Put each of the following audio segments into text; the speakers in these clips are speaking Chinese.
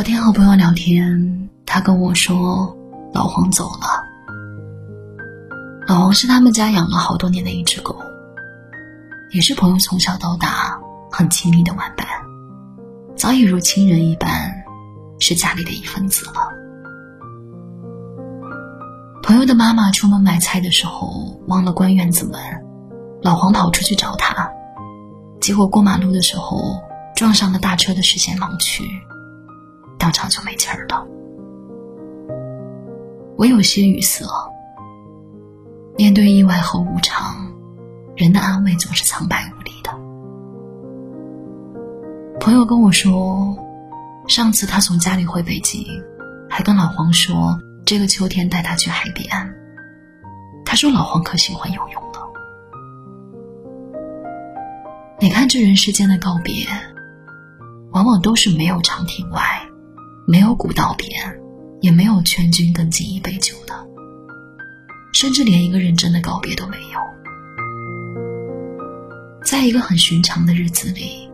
昨天和朋友聊天，他跟我说，老黄走了。老黄是他们家养了好多年的一只狗，也是朋友从小到大很亲密的玩伴，早已如亲人一般，是家里的一份子了。朋友的妈妈出门买菜的时候忘了关院子门，老黄跑出去找她，结果过马路的时候撞上了大车的视线盲区。当场就没气儿了。我有些语塞。面对意外和无常，人的安慰总是苍白无力的。朋友跟我说，上次他从家里回北京，还跟老黄说这个秋天带他去海边。他说老黄可喜欢游泳了。你看，这人世间的告别，往往都是没有长亭外。没有古道边，也没有劝君更尽一杯酒的，甚至连一个认真的告别都没有。在一个很寻常的日子里，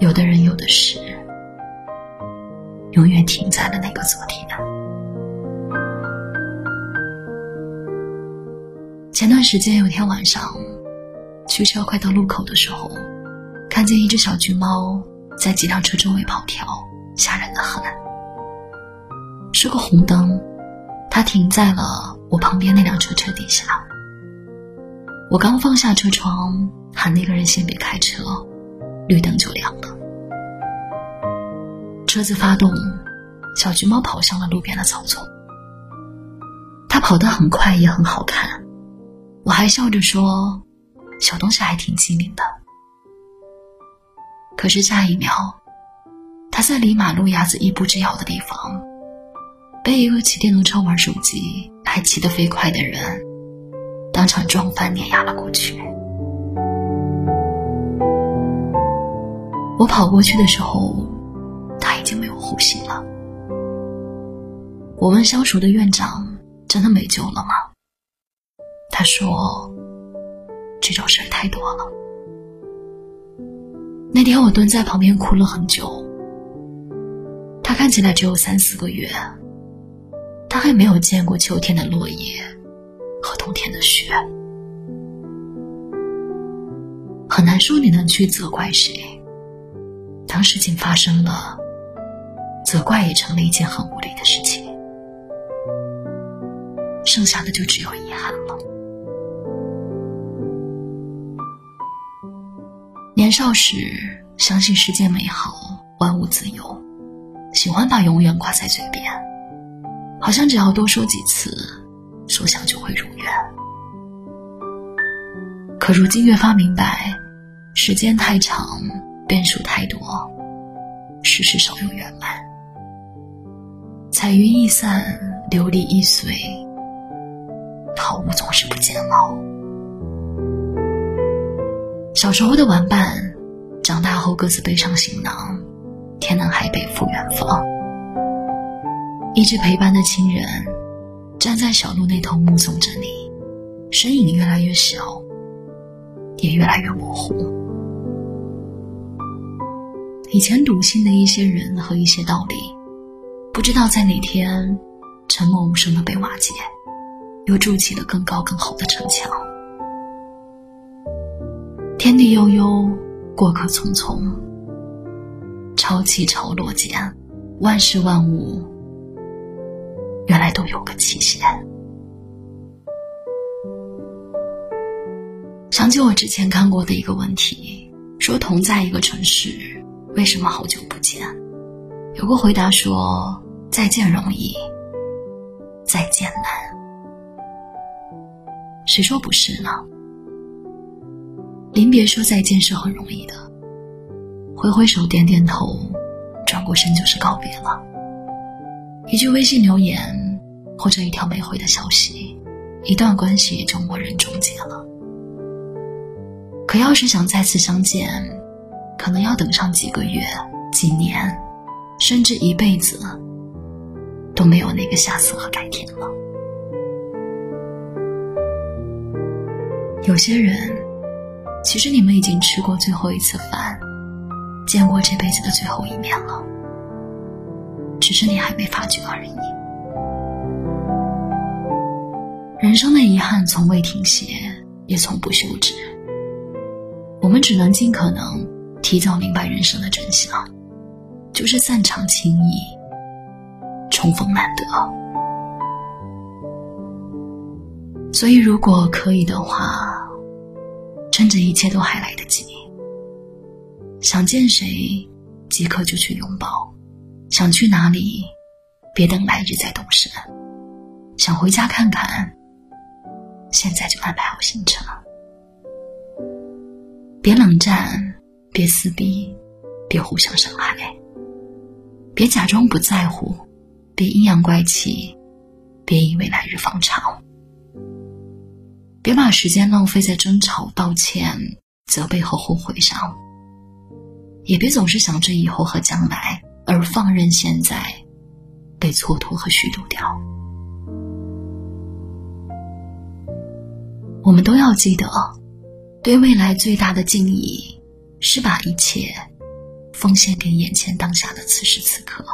有的人有的事，永远停在了那个昨天。前段时间有天晚上，驱车快到路口的时候，看见一只小橘猫在几辆车周围跑跳。吓人的很，是个红灯，它停在了我旁边那辆车车底下。我刚放下车窗，喊那个人先别开车，绿灯就亮了。车子发动，小橘猫跑向了路边的草丛。它跑得很快，也很好看。我还笑着说：“小东西还挺机灵的。”可是下一秒。在离马路牙子一步之遥的地方，被一个骑电动车玩手机还骑得飞快的人当场撞翻碾压了过去。我跑过去的时候，他已经没有呼吸了。我问相熟的院长：“真的没救了吗？”他说：“这种事儿太多了。”那天我蹲在旁边哭了很久。他看起来只有三四个月，他还没有见过秋天的落叶和冬天的雪，很难说你能去责怪谁。当事情发生了，责怪也成了一件很无力的事情，剩下的就只有遗憾了。年少时相信世界美好，万物自由。喜欢把永远挂在嘴边，好像只要多说几次，说想就会如愿。可如今越发明白，时间太长，变数太多，事事少有圆满。彩云易散，琉璃易碎，好物总是不坚牢。小时候的玩伴，长大后各自背上行囊。天南海北赴远方，一直陪伴的亲人站在小路那头目送着你，身影越来越小，也越来越模糊。以前笃信的一些人和一些道理，不知道在哪天沉默无声的被瓦解，又筑起了更高更厚的城墙。天地悠悠，过客匆匆。潮起潮落间，万事万物原来都有个期限。想起我之前看过的一个问题，说同在一个城市，为什么好久不见？有个回答说：再见容易，再见难。谁说不是呢？临别说再见是很容易的。挥挥手，点点头，转过身就是告别了。一句微信留言，或者一条没回的消息，一段关系也就默认终结了。可要是想再次相见，可能要等上几个月、几年，甚至一辈子，都没有那个下次和改天了。有些人，其实你们已经吃过最后一次饭。见过这辈子的最后一面了，只是你还没发觉而已。人生的遗憾从未停歇，也从不休止。我们只能尽可能提早明白人生的真相，就是散场轻易，重逢难得。所以，如果可以的话，趁着一切都还来得及，想见谁即刻就去拥抱，想去哪里，别等来日再动身，想回家看看。现在就安排好行程，别冷战，别撕逼，别互相伤害，别假装不在乎，别阴阳怪气，别以为来日方长，别把时间浪费在争吵、道歉、责备和后悔上，也别总是想着以后和将来，而放任现在被蹉跎和虚度掉。我们都要记得，对未来最大的敬意，是把一切奉献给眼前当下的此时此刻。